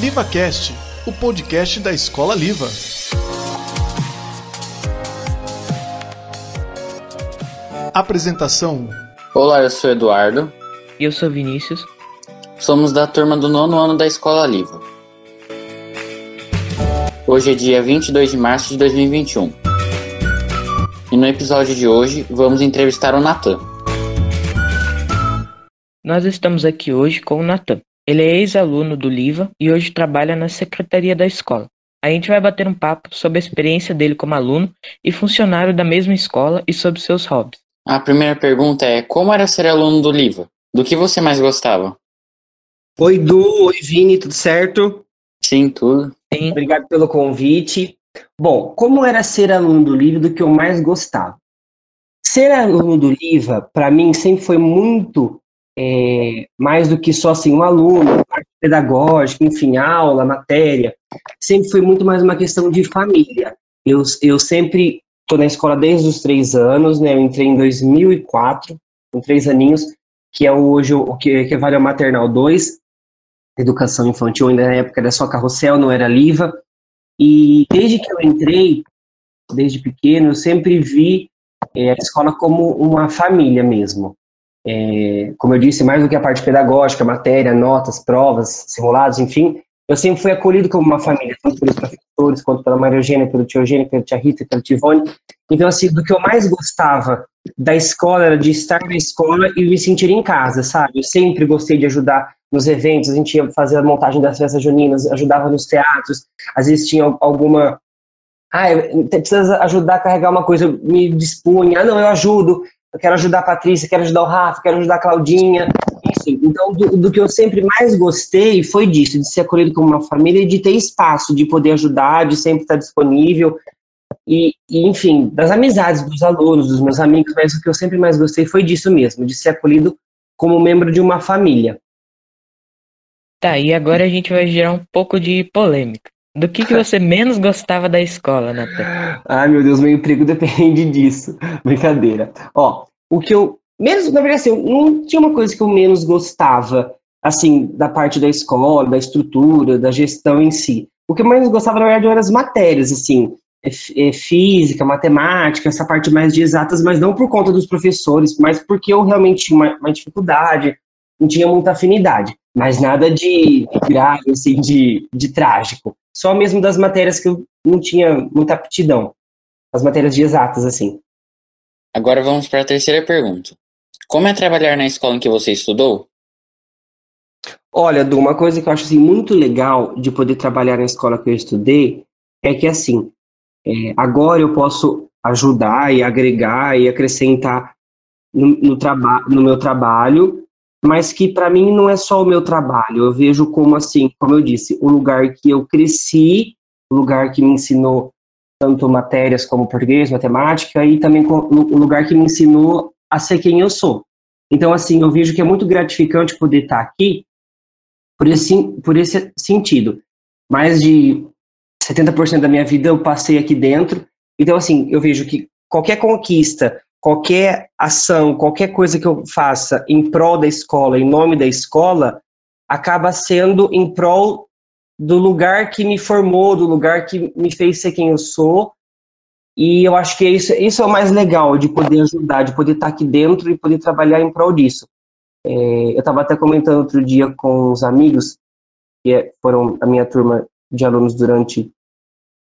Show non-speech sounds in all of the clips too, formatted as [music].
LivaCast, o podcast da Escola Liva. Apresentação: Olá, eu sou Eduardo. E eu sou Vinícius. Somos da turma do nono ano da Escola Liva. Hoje é dia 22 de março de 2021. E no episódio de hoje vamos entrevistar o Natan. Nós estamos aqui hoje com o Natan. Ele é ex-aluno do Liva e hoje trabalha na secretaria da escola. A gente vai bater um papo sobre a experiência dele como aluno e funcionário da mesma escola e sobre seus hobbies. A primeira pergunta é: como era ser aluno do Liva? Do que você mais gostava? Oi, Du. Oi, Vini. Tudo certo? Sim, tudo. Sim. Obrigado pelo convite. Bom, como era ser aluno do Liva do que eu mais gostava? Ser aluno do Liva, para mim, sempre foi muito é, mais do que só assim um aluno, parte pedagógica, enfim, aula, matéria. Sempre foi muito mais uma questão de família. Eu, eu sempre estou na escola desde os três anos, né? Eu entrei em 2004, com três aninhos, que é hoje o que, que vale a maternal 2, educação infantil, ainda na época era só carrossel, não era Liva. E desde que eu entrei, desde pequeno, eu sempre vi é, a escola como uma família mesmo. É, como eu disse, mais do que a parte pedagógica, matéria, notas, provas, simulados, enfim, eu sempre fui acolhido como uma família, tanto pelos professores, quanto pela Maria Eugênia, pelo tio Eugênio, pela tia Rita, pela tia Ivone. Então, assim, do que eu mais gostava da escola era de estar na escola e me sentir em casa, sabe? Eu sempre gostei de ajudar nos eventos, a gente ia fazer a montagem das festas juninas, ajudava nos teatros, às vezes tinha alguma. Ah, precisa ajudar a carregar uma coisa, eu me dispunha, ah, não, eu ajudo, eu quero ajudar a Patrícia, quero ajudar o Rafa, quero ajudar a Claudinha, enfim. Então, do, do, que eu sempre mais gostei foi disso, de ser acolhido como uma família e de ter espaço, de poder ajudar, de sempre estar disponível. E, e, enfim, das amizades dos alunos, dos meus amigos, mas o que eu sempre mais gostei foi disso mesmo, de ser acolhido como membro de uma família. Tá, e agora a gente vai gerar um pouco de polêmica. Do que, que você menos gostava da escola, Natan? Ai, meu Deus, meu emprego [laughs] depende disso. Brincadeira. Ó, o que eu menos, na verdade, assim, não tinha uma coisa que eu menos gostava, assim, da parte da escola, da estrutura, da gestão em si. O que eu mais gostava, na verdade, eram as matérias, assim, é, é, física, matemática, essa parte mais de exatas, mas não por conta dos professores, mas porque eu realmente tinha uma, uma dificuldade, não tinha muita afinidade, mas nada de grave, assim, de, de trágico. Só mesmo das matérias que eu não tinha muita aptidão, as matérias de exatas, assim. Agora vamos para a terceira pergunta. Como é trabalhar na escola em que você estudou? Olha, Du, uma coisa que eu acho assim, muito legal de poder trabalhar na escola que eu estudei é que, assim, é, agora eu posso ajudar e agregar e acrescentar no, no, no meu trabalho mas que para mim não é só o meu trabalho. Eu vejo como assim, como eu disse, um lugar que eu cresci, um lugar que me ensinou tanto matérias como português, matemática e também um lugar que me ensinou a ser quem eu sou. Então assim, eu vejo que é muito gratificante poder estar aqui por esse por esse sentido. Mais de 70% da minha vida eu passei aqui dentro. Então assim, eu vejo que qualquer conquista qualquer ação, qualquer coisa que eu faça em prol da escola, em nome da escola, acaba sendo em prol do lugar que me formou, do lugar que me fez ser quem eu sou. E eu acho que isso, isso é o mais legal, de poder ajudar, de poder estar aqui dentro e poder trabalhar em prol disso. É, eu estava até comentando outro dia com os amigos, que é, foram a minha turma de alunos durante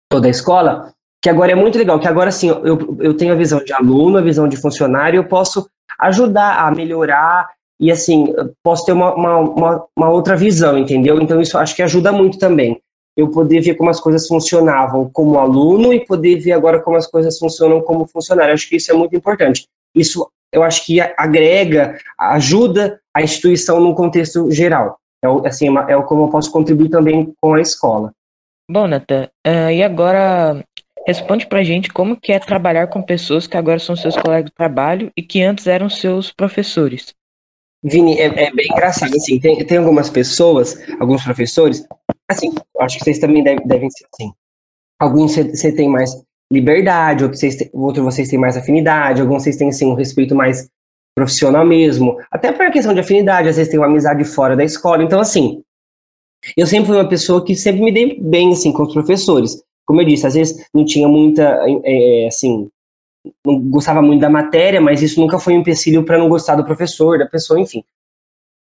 toda a escola, que agora é muito legal, que agora sim eu, eu tenho a visão de aluno, a visão de funcionário, eu posso ajudar a melhorar e assim, posso ter uma, uma, uma, outra visão, entendeu? Então isso acho que ajuda muito também. Eu poder ver como as coisas funcionavam como aluno e poder ver agora como as coisas funcionam como funcionário. Acho que isso é muito importante. Isso eu acho que agrega, ajuda a instituição num contexto geral. É, assim, é como eu posso contribuir também com a escola. Bom, Natan, uh, e agora Responde pra gente como que é trabalhar com pessoas que agora são seus colegas de trabalho e que antes eram seus professores. Vini, é, é bem engraçado, assim, tem, tem algumas pessoas, alguns professores, assim, acho que vocês também devem, devem ser assim. Alguns você tem mais liberdade, outros vocês, outros vocês têm mais afinidade, alguns vocês têm, assim, um respeito mais profissional mesmo, até por questão de afinidade, às vezes tem uma amizade fora da escola, então, assim, Eu sempre fui uma pessoa que sempre me dei bem, assim, com os professores. Como eu disse, às vezes não tinha muita, é, assim, não gostava muito da matéria, mas isso nunca foi um empecilho para não gostar do professor, da pessoa, enfim.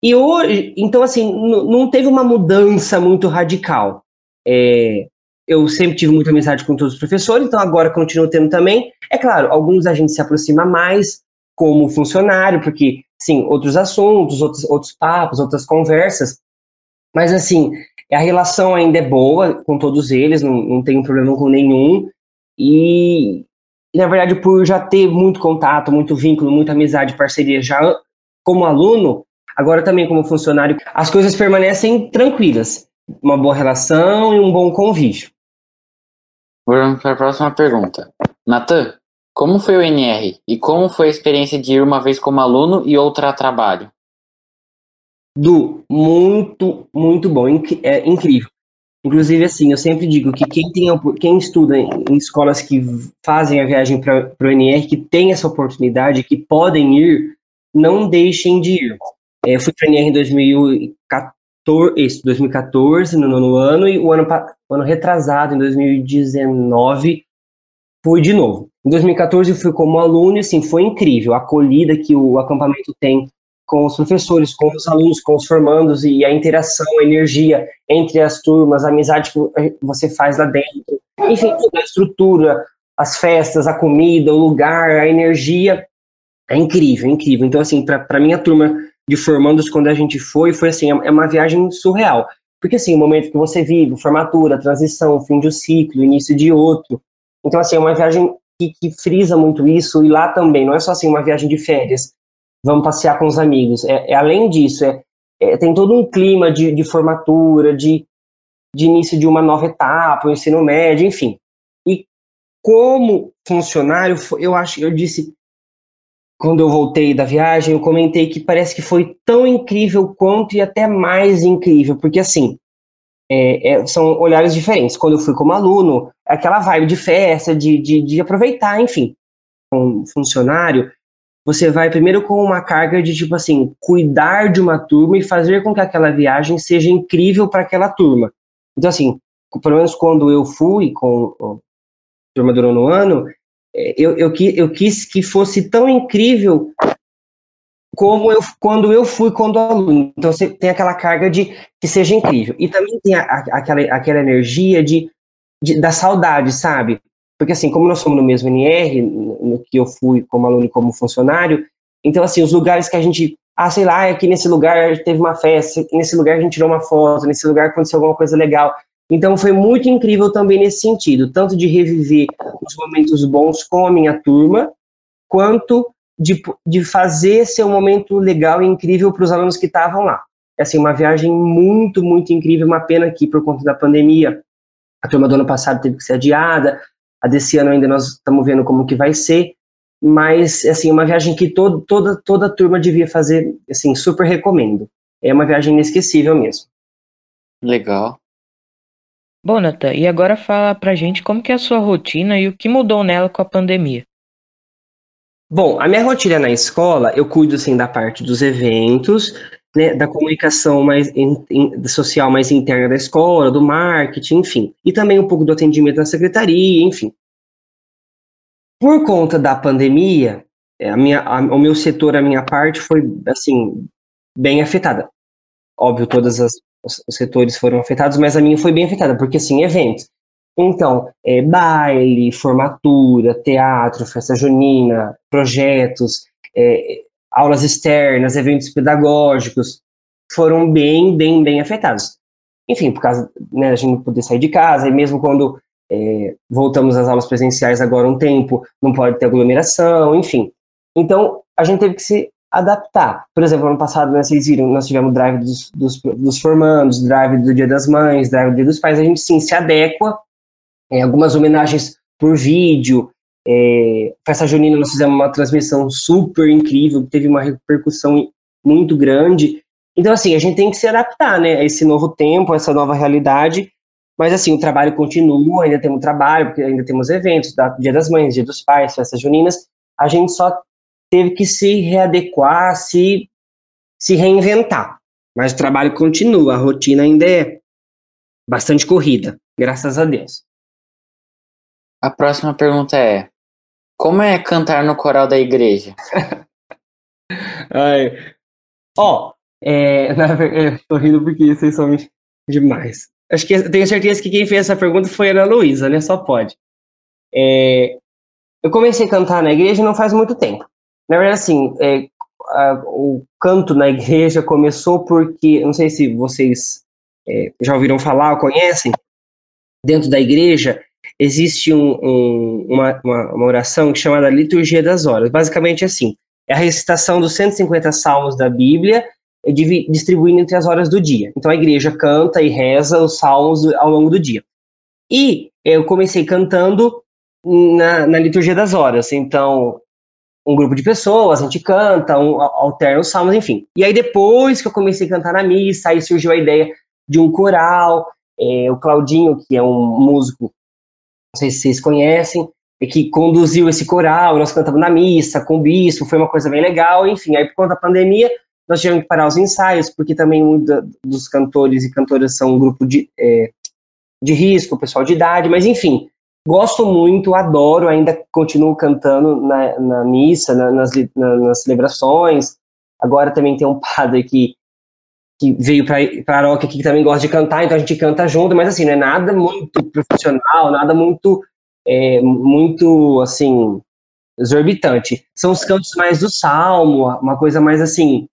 E hoje, então, assim, não teve uma mudança muito radical. É, eu sempre tive muita amizade com todos os professores, então agora continuo tendo também. É claro, alguns a gente se aproxima mais como funcionário, porque, sim, outros assuntos, outros, outros papos, outras conversas. Mas, assim, a relação ainda é boa com todos eles, não, não tenho problema com nenhum. E, na verdade, por já ter muito contato, muito vínculo, muita amizade, parceria já como aluno, agora também como funcionário, as coisas permanecem tranquilas. Uma boa relação e um bom convívio. Vamos para a próxima pergunta. Natan, como foi o NR e como foi a experiência de ir uma vez como aluno e outra a trabalho? Du, muito, muito bom, inc é incrível. Inclusive, assim, eu sempre digo que quem, tem, quem estuda em escolas que fazem a viagem para o NR, que tem essa oportunidade, que podem ir, não deixem de ir. É, eu fui para o NR em 2014, 2014, no nono ano, e o ano, ano retrasado, em 2019, fui de novo. Em 2014 eu fui como aluno e assim, foi incrível a acolhida que o acampamento tem com os professores, com os alunos, com os formandos e a interação, a energia entre as turmas, a amizade que você faz lá dentro, enfim, toda a estrutura, as festas, a comida, o lugar, a energia, é incrível, é incrível. Então, assim, para minha turma de formandos, quando a gente foi, foi assim, é uma viagem surreal. Porque, assim, o momento que você vive, formatura, transição, fim de um ciclo, início de outro. Então, assim, é uma viagem que, que frisa muito isso, e lá também, não é só, assim, uma viagem de férias, vamos passear com os amigos. É, é além disso, é, é, tem todo um clima de, de formatura, de, de início de uma nova etapa, o ensino médio, enfim. E como funcionário, eu acho, eu disse quando eu voltei da viagem, eu comentei que parece que foi tão incrível quanto e até mais incrível, porque assim, é, é, são olhares diferentes. Quando eu fui como aluno, aquela vibe de festa, de, de, de aproveitar, enfim. Como funcionário, você vai primeiro com uma carga de tipo assim, cuidar de uma turma e fazer com que aquela viagem seja incrível para aquela turma. Então assim, pelo menos quando eu fui com a turma do nono ano, é, eu, eu, eu quis que fosse tão incrível como eu quando eu fui quando aluno. Então você tem aquela carga de que seja incrível. E também tem a, aquela, aquela energia de, de, da saudade, sabe? Porque, assim, como nós somos no mesmo NR, no que eu fui como aluno e como funcionário, então, assim, os lugares que a gente, ah, sei lá, aqui nesse lugar teve uma festa, nesse lugar a gente tirou uma foto, nesse lugar aconteceu alguma coisa legal. Então, foi muito incrível também nesse sentido, tanto de reviver os momentos bons com a minha turma, quanto de, de fazer ser um momento legal e incrível para os alunos que estavam lá. É, assim, uma viagem muito, muito incrível, uma pena que, por conta da pandemia, a turma do ano passado teve que ser adiada, a desse ano ainda nós estamos vendo como que vai ser, mas assim, uma viagem que todo, toda toda a turma devia fazer, assim, super recomendo. É uma viagem inesquecível mesmo. Legal. Bom, Natan, e agora fala pra gente como que é a sua rotina e o que mudou nela com a pandemia. Bom, a minha rotina na escola, eu cuido assim da parte dos eventos, né, da comunicação mais in, in, social mais interna da escola, do marketing, enfim, e também um pouco do atendimento na secretaria, enfim. Por conta da pandemia, é, a minha, a, o meu setor, a minha parte foi assim bem afetada. Óbvio, todos os setores foram afetados, mas a minha foi bem afetada, porque assim, eventos. Então, é, baile, formatura, teatro, festa junina, projetos, é, aulas externas, eventos pedagógicos, foram bem, bem, bem afetados. Enfim, por causa né, a gente não poder sair de casa, e mesmo quando é, voltamos às aulas presenciais agora um tempo, não pode ter aglomeração, enfim. Então, a gente teve que se adaptar. Por exemplo, ano passado, né, vocês viram, nós tivemos drive dos, dos, dos, formandos, drive do Dia das Mães, drive do Dia dos Pais, a gente sim se adequa, é, algumas homenagens por vídeo, é, Festa Junina nós fizemos uma transmissão super incrível, teve uma repercussão muito grande. Então, assim, a gente tem que se adaptar, né, a esse novo tempo, a essa nova realidade, mas, assim, o trabalho continua, ainda temos trabalho, porque ainda temos eventos, Dia das Mães, Dia dos Pais, Festas Juninas, a gente só teve que se readequar, se, se reinventar. Mas o trabalho continua, a rotina ainda é, bastante corrida, graças a Deus. A próxima pergunta é: Como é cantar no coral da igreja? [laughs] Ai. Ó, é, [laughs] na verdade, tô rindo porque vocês são demais. Acho que tenho certeza que quem fez essa pergunta foi a Ana Luísa, né? Só pode. É, eu comecei a cantar na igreja não faz muito tempo. Na verdade, assim, é, a, o canto na igreja começou porque, não sei se vocês é, já ouviram falar ou conhecem, dentro da igreja existe um, um, uma, uma, oração chamada Liturgia das Horas. Basicamente assim, é a recitação dos 150 salmos da Bíblia distribuindo entre as horas do dia. Então a igreja canta e reza os salmos ao longo do dia. E eu comecei cantando na, na liturgia das horas. Então, um grupo de pessoas, a gente canta, um, alterna os salmos, enfim. E aí depois que eu comecei a cantar na missa, aí surgiu a ideia de um coral. É, o Claudinho, que é um músico, não sei se vocês conhecem, é que conduziu esse coral, nós cantamos na missa, com o bispo, foi uma coisa bem legal, enfim. Aí por conta da pandemia, nós tivemos que parar os ensaios, porque também muitos dos cantores e cantoras são um grupo de, é, de risco, pessoal de idade, mas enfim, Gosto muito, adoro, ainda continuo cantando na, na missa, na, nas, na, nas celebrações. Agora também tem um padre que, que veio para a paróquia que também gosta de cantar, então a gente canta junto, mas assim, não é nada muito profissional, nada muito, é, muito assim, exorbitante. São os cantos mais do salmo, uma coisa mais assim,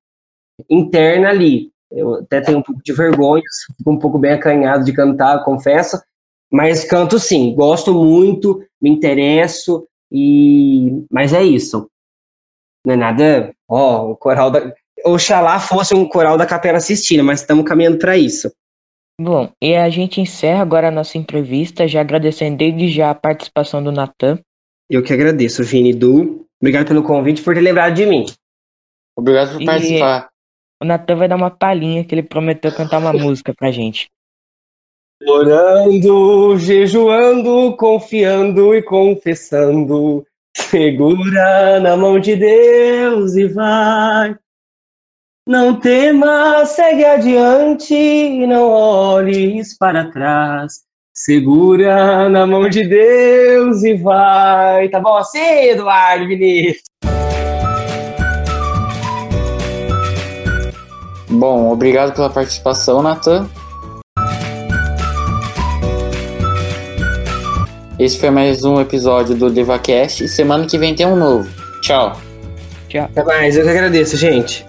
interna ali. Eu até tenho um pouco de vergonha, fico um pouco bem acanhado de cantar, confesso, mas canto sim, gosto muito, me interesso, e mas é isso. Não é nada, ó, o coral da. Oxalá fosse um coral da Capela Sistina, mas estamos caminhando para isso. Bom, e a gente encerra agora a nossa entrevista, já agradecendo desde já a participação do Natan. Eu que agradeço, Vini Du. Obrigado pelo convite por ter lembrado de mim. Obrigado por e participar. O Natan vai dar uma palhinha que ele prometeu cantar uma música pra gente. Orando, jejuando, confiando e confessando. Segura na mão de Deus e vai. Não temas, segue adiante e não olhes para trás. Segura na mão de Deus e vai. Tá bom assim, Eduardo Vinícius? Bom, obrigado pela participação, Natan. Esse foi mais um episódio do DevaCast. Semana que vem tem um novo. Tchau. Tchau. Até mais. Eu que agradeço, gente.